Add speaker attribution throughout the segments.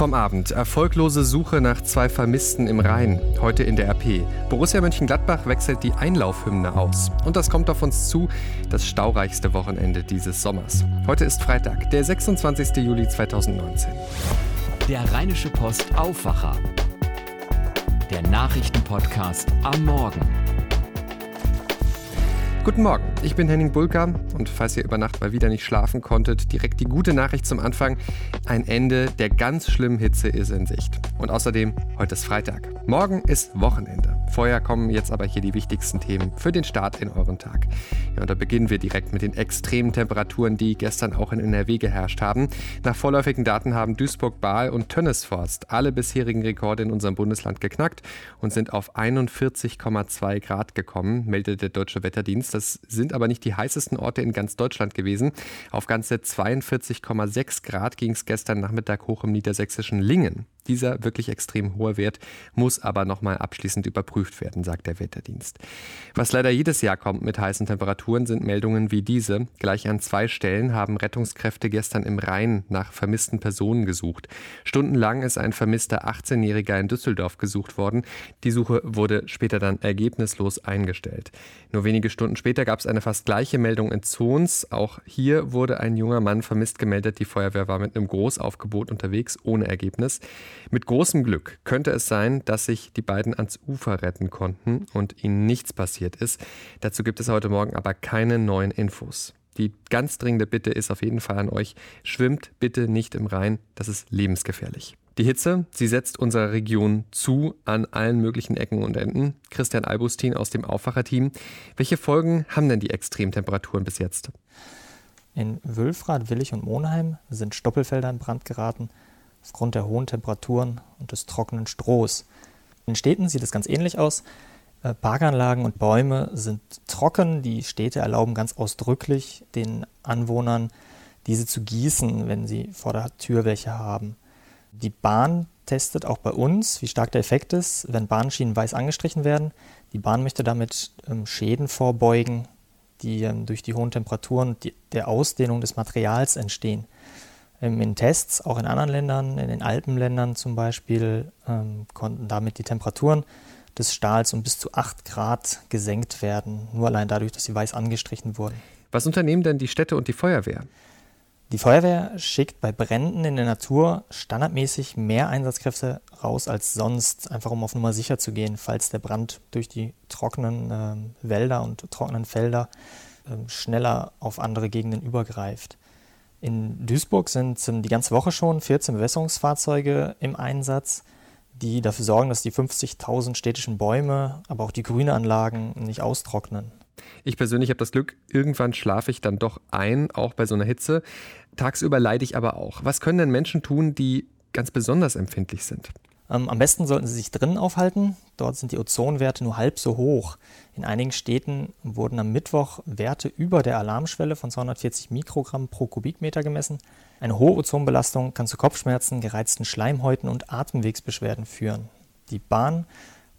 Speaker 1: vom Abend. Erfolglose Suche nach zwei Vermissten im Rhein. Heute in der RP. Borussia Mönchengladbach wechselt die Einlaufhymne aus. Und das kommt auf uns zu, das staureichste Wochenende dieses Sommers. Heute ist Freitag, der 26. Juli 2019.
Speaker 2: Der Rheinische Post Aufwacher. Der Nachrichtenpodcast am Morgen.
Speaker 1: Guten Morgen, ich bin Henning Bulka und falls ihr über Nacht mal wieder nicht schlafen konntet, direkt die gute Nachricht zum Anfang. Ein Ende der ganz schlimmen Hitze ist in Sicht. Und außerdem, heute ist Freitag. Morgen ist Wochenende. Vorher kommen jetzt aber hier die wichtigsten Themen für den Start in euren Tag. Ja, und da beginnen wir direkt mit den extremen Temperaturen, die gestern auch in NRW geherrscht haben. Nach vorläufigen Daten haben Duisburg, Baal und Tönnesforst alle bisherigen Rekorde in unserem Bundesland geknackt und sind auf 41,2 Grad gekommen, meldet der Deutsche Wetterdienst. Das sind aber nicht die heißesten Orte in ganz Deutschland gewesen. Auf ganze 42,6 Grad ging es gestern Nachmittag hoch im niedersächsischen Lingen. Dieser wirklich extrem hohe Wert muss aber nochmal abschließend überprüft werden, sagt der Wetterdienst. Was leider jedes Jahr kommt mit heißen Temperaturen, sind Meldungen wie diese. Gleich an zwei Stellen haben Rettungskräfte gestern im Rhein nach vermissten Personen gesucht. Stundenlang ist ein vermisster 18-Jähriger in Düsseldorf gesucht worden. Die Suche wurde später dann ergebnislos eingestellt. Nur wenige Stunden später gab es eine fast gleiche Meldung in Zons. Auch hier wurde ein junger Mann vermisst gemeldet. Die Feuerwehr war mit einem Großaufgebot unterwegs, ohne Ergebnis. Mit großem Glück könnte es sein, dass sich die beiden ans Ufer retten konnten und ihnen nichts passiert ist. Dazu gibt es heute Morgen aber keine neuen Infos. Die ganz dringende Bitte ist auf jeden Fall an euch, schwimmt bitte nicht im Rhein, das ist lebensgefährlich. Die Hitze, sie setzt unserer Region zu an allen möglichen Ecken und Enden. Christian Albustin aus dem Aufwacherteam. Welche Folgen haben denn die Extremtemperaturen bis jetzt?
Speaker 3: In Wülfrath, Willig und Monheim sind Stoppelfelder in Brand geraten aufgrund der hohen Temperaturen und des trockenen Strohs. In Städten sieht es ganz ähnlich aus. Äh, Parkanlagen und Bäume sind trocken. Die Städte erlauben ganz ausdrücklich den Anwohnern, diese zu gießen, wenn sie vor der Tür welche haben. Die Bahn testet auch bei uns, wie stark der Effekt ist, wenn Bahnschienen weiß angestrichen werden. Die Bahn möchte damit ähm, Schäden vorbeugen, die ähm, durch die hohen Temperaturen und die, der Ausdehnung des Materials entstehen. Ähm, in Tests, auch in anderen Ländern, in den Alpenländern zum Beispiel, ähm, konnten damit die Temperaturen des Stahls um bis zu 8 Grad gesenkt werden, nur allein dadurch, dass sie weiß angestrichen wurden.
Speaker 1: Was unternehmen denn die Städte und die Feuerwehr?
Speaker 3: Die Feuerwehr schickt bei Bränden in der Natur standardmäßig mehr Einsatzkräfte raus als sonst, einfach um auf Nummer sicher zu gehen, falls der Brand durch die trockenen äh, Wälder und trockenen Felder äh, schneller auf andere Gegenden übergreift. In Duisburg sind die ganze Woche schon 14 Bewässerungsfahrzeuge im Einsatz, die dafür sorgen, dass die 50.000 städtischen Bäume, aber auch die Grünanlagen nicht austrocknen.
Speaker 1: Ich persönlich habe das Glück, irgendwann schlafe ich dann doch ein, auch bei so einer Hitze. Tagsüber leide ich aber auch. Was können denn Menschen tun, die ganz besonders empfindlich sind?
Speaker 3: Ähm, am besten sollten Sie sich drinnen aufhalten. Dort sind die Ozonwerte nur halb so hoch. In einigen Städten wurden am Mittwoch Werte über der Alarmschwelle von 240 Mikrogramm pro Kubikmeter gemessen. Eine hohe Ozonbelastung kann zu Kopfschmerzen, gereizten Schleimhäuten und Atemwegsbeschwerden führen. Die Bahn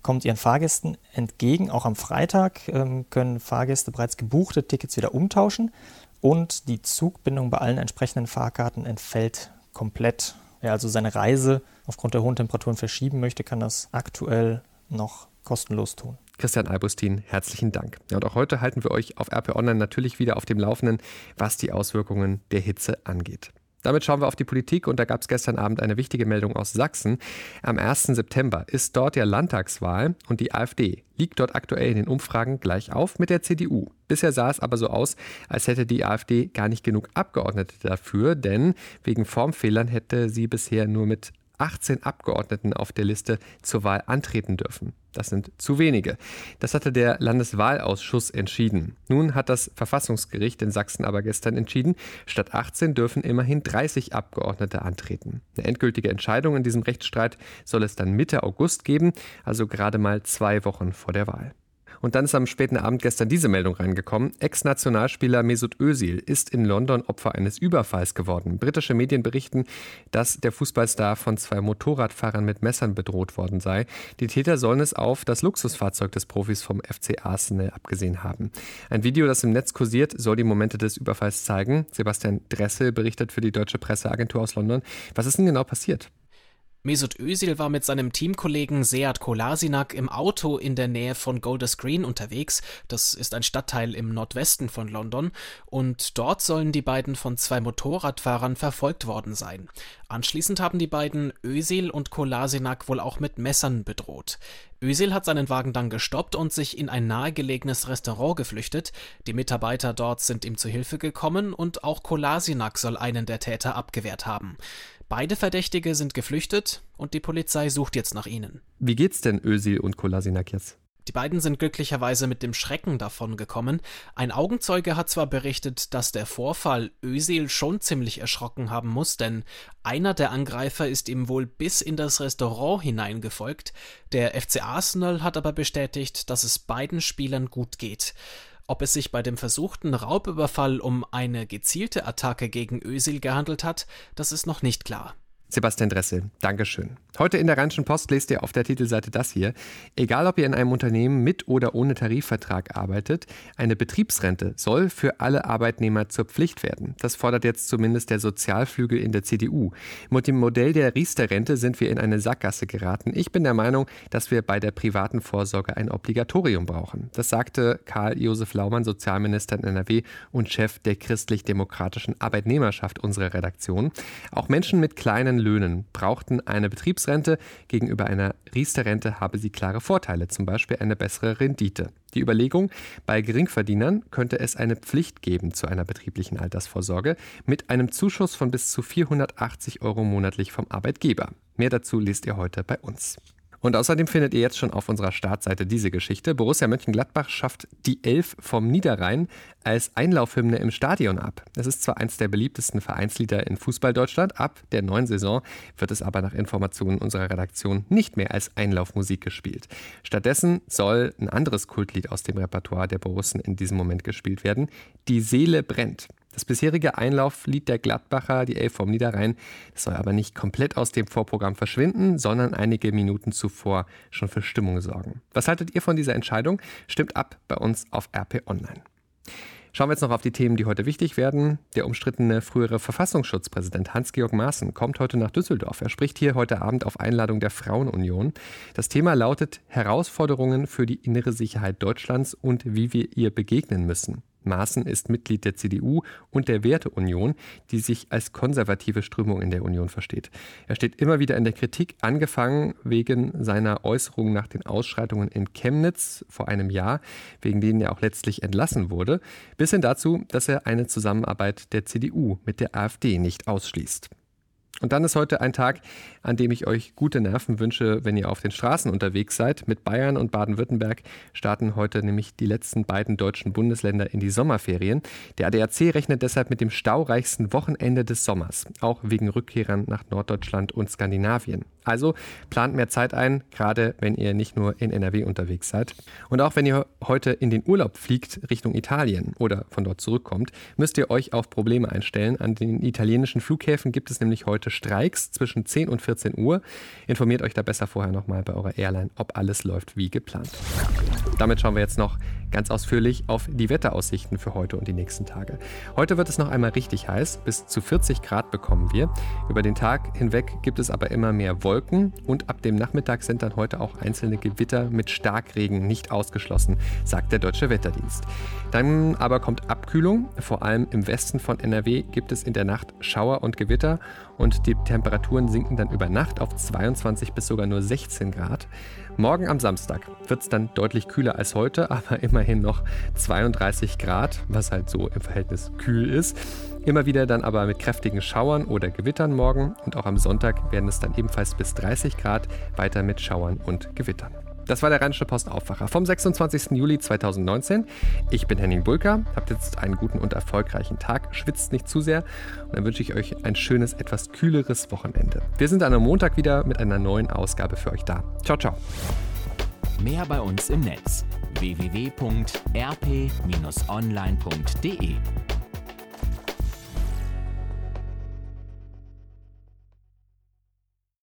Speaker 3: kommt ihren Fahrgästen entgegen. Auch am Freitag ähm, können Fahrgäste bereits gebuchte Tickets wieder umtauschen und die Zugbindung bei allen entsprechenden Fahrkarten entfällt komplett. Wer also seine Reise aufgrund der hohen Temperaturen verschieben möchte, kann das aktuell noch kostenlos tun.
Speaker 1: Christian Albustin, herzlichen Dank. Ja, und auch heute halten wir euch auf RP Online natürlich wieder auf dem Laufenden, was die Auswirkungen der Hitze angeht. Damit schauen wir auf die Politik und da gab es gestern Abend eine wichtige Meldung aus Sachsen. Am 1. September ist dort ja Landtagswahl und die AfD liegt dort aktuell in den Umfragen gleich auf mit der CDU. Bisher sah es aber so aus, als hätte die AfD gar nicht genug Abgeordnete dafür, denn wegen Formfehlern hätte sie bisher nur mit 18 Abgeordneten auf der Liste zur Wahl antreten dürfen. Das sind zu wenige. Das hatte der Landeswahlausschuss entschieden. Nun hat das Verfassungsgericht in Sachsen aber gestern entschieden, statt 18 dürfen immerhin 30 Abgeordnete antreten. Eine endgültige Entscheidung in diesem Rechtsstreit soll es dann Mitte August geben, also gerade mal zwei Wochen vor der Wahl. Und dann ist am späten Abend gestern diese Meldung reingekommen. Ex-Nationalspieler Mesut Özil ist in London Opfer eines Überfalls geworden. Britische Medien berichten, dass der Fußballstar von zwei Motorradfahrern mit Messern bedroht worden sei. Die Täter sollen es auf das Luxusfahrzeug des Profis vom FC Arsenal abgesehen haben. Ein Video, das im Netz kursiert, soll die Momente des Überfalls zeigen. Sebastian Dressel berichtet für die deutsche Presseagentur aus London. Was ist denn genau passiert?
Speaker 4: Mesut Özil war mit seinem Teamkollegen Sead Kolasinak im Auto in der Nähe von Golders Green unterwegs. Das ist ein Stadtteil im Nordwesten von London. Und dort sollen die beiden von zwei Motorradfahrern verfolgt worden sein. Anschließend haben die beiden Özil und Kolasinak wohl auch mit Messern bedroht. Özil hat seinen Wagen dann gestoppt und sich in ein nahegelegenes Restaurant geflüchtet. Die Mitarbeiter dort sind ihm zu Hilfe gekommen und auch Kolasinak soll einen der Täter abgewehrt haben. Beide Verdächtige sind geflüchtet und die Polizei sucht jetzt nach ihnen.
Speaker 1: Wie geht's denn Özil und Kolasinak jetzt?
Speaker 4: Die beiden sind glücklicherweise mit dem Schrecken davon gekommen. Ein Augenzeuge hat zwar berichtet, dass der Vorfall Özil schon ziemlich erschrocken haben muss, denn einer der Angreifer ist ihm wohl bis in das Restaurant hineingefolgt. Der FC Arsenal hat aber bestätigt, dass es beiden Spielern gut geht. Ob es sich bei dem versuchten Raubüberfall um eine gezielte Attacke gegen Ösil gehandelt hat, das ist noch nicht klar.
Speaker 1: Sebastian Dressel, Dankeschön. Heute in der Rheinischen Post lest ihr auf der Titelseite das hier. Egal, ob ihr in einem Unternehmen mit oder ohne Tarifvertrag arbeitet, eine Betriebsrente soll für alle Arbeitnehmer zur Pflicht werden. Das fordert jetzt zumindest der Sozialflügel in der CDU. Mit dem Modell der Riester-Rente sind wir in eine Sackgasse geraten. Ich bin der Meinung, dass wir bei der privaten Vorsorge ein Obligatorium brauchen. Das sagte Karl-Josef Laumann, Sozialminister in NRW und Chef der christlich-demokratischen Arbeitnehmerschaft unserer Redaktion. Auch Menschen mit kleinen Löhnen brauchten eine Betriebsrente. Gegenüber einer Riester-Rente habe sie klare Vorteile, zum Beispiel eine bessere Rendite. Die Überlegung, bei Geringverdienern könnte es eine Pflicht geben zu einer betrieblichen Altersvorsorge mit einem Zuschuss von bis zu 480 Euro monatlich vom Arbeitgeber. Mehr dazu lest ihr heute bei uns. Und außerdem findet ihr jetzt schon auf unserer Startseite diese Geschichte. Borussia Mönchengladbach schafft die Elf vom Niederrhein als Einlaufhymne im Stadion ab. Es ist zwar eins der beliebtesten Vereinslieder in Fußball-Deutschland, ab der neuen Saison wird es aber nach Informationen unserer Redaktion nicht mehr als Einlaufmusik gespielt. Stattdessen soll ein anderes Kultlied aus dem Repertoire der Borussen in diesem Moment gespielt werden. Die Seele brennt. Das bisherige Einlauflied der Gladbacher, die Elf vom Niederrhein, soll aber nicht komplett aus dem Vorprogramm verschwinden, sondern einige Minuten zuvor schon für Stimmung sorgen. Was haltet ihr von dieser Entscheidung? Stimmt ab bei uns auf RP Online. Schauen wir jetzt noch auf die Themen, die heute wichtig werden. Der umstrittene frühere Verfassungsschutzpräsident Hans-Georg Maaßen kommt heute nach Düsseldorf. Er spricht hier heute Abend auf Einladung der Frauenunion. Das Thema lautet Herausforderungen für die innere Sicherheit Deutschlands und wie wir ihr begegnen müssen. Maaßen ist Mitglied der CDU und der Werteunion, die sich als konservative Strömung in der Union versteht. Er steht immer wieder in der Kritik, angefangen wegen seiner Äußerungen nach den Ausschreitungen in Chemnitz vor einem Jahr, wegen denen er auch letztlich entlassen wurde, bis hin dazu, dass er eine Zusammenarbeit der CDU mit der AfD nicht ausschließt. Und dann ist heute ein Tag, an dem ich euch gute Nerven wünsche, wenn ihr auf den Straßen unterwegs seid. Mit Bayern und Baden-Württemberg starten heute nämlich die letzten beiden deutschen Bundesländer in die Sommerferien. Der ADAC rechnet deshalb mit dem staureichsten Wochenende des Sommers, auch wegen Rückkehrern nach Norddeutschland und Skandinavien. Also plant mehr Zeit ein, gerade wenn ihr nicht nur in NRW unterwegs seid. Und auch wenn ihr heute in den Urlaub fliegt Richtung Italien oder von dort zurückkommt, müsst ihr euch auf Probleme einstellen. An den italienischen Flughäfen gibt es nämlich heute Streiks zwischen 10 und 14 Uhr. Informiert euch da besser vorher nochmal bei eurer Airline, ob alles läuft wie geplant. Damit schauen wir jetzt noch ganz ausführlich auf die Wetteraussichten für heute und die nächsten Tage. Heute wird es noch einmal richtig heiß, bis zu 40 Grad bekommen wir. Über den Tag hinweg gibt es aber immer mehr Wolken und ab dem Nachmittag sind dann heute auch einzelne Gewitter mit Starkregen nicht ausgeschlossen, sagt der Deutsche Wetterdienst. Dann aber kommt Abkühlung, vor allem im Westen von NRW gibt es in der Nacht Schauer und Gewitter die Temperaturen sinken dann über Nacht auf 22 bis sogar nur 16 Grad. Morgen am Samstag wird es dann deutlich kühler als heute, aber immerhin noch 32 Grad, was halt so im Verhältnis kühl ist. Immer wieder dann aber mit kräftigen Schauern oder Gewittern morgen und auch am Sonntag werden es dann ebenfalls bis 30 Grad, weiter mit Schauern und Gewittern. Das war der Rheinische Post Aufwacher vom 26. Juli 2019. Ich bin Henning Bulka, habt jetzt einen guten und erfolgreichen Tag, schwitzt nicht zu sehr und dann wünsche ich euch ein schönes, etwas kühleres Wochenende. Wir sind dann am Montag wieder mit einer neuen Ausgabe für euch da. Ciao, ciao.
Speaker 2: Mehr bei uns im Netz www.rp-online.de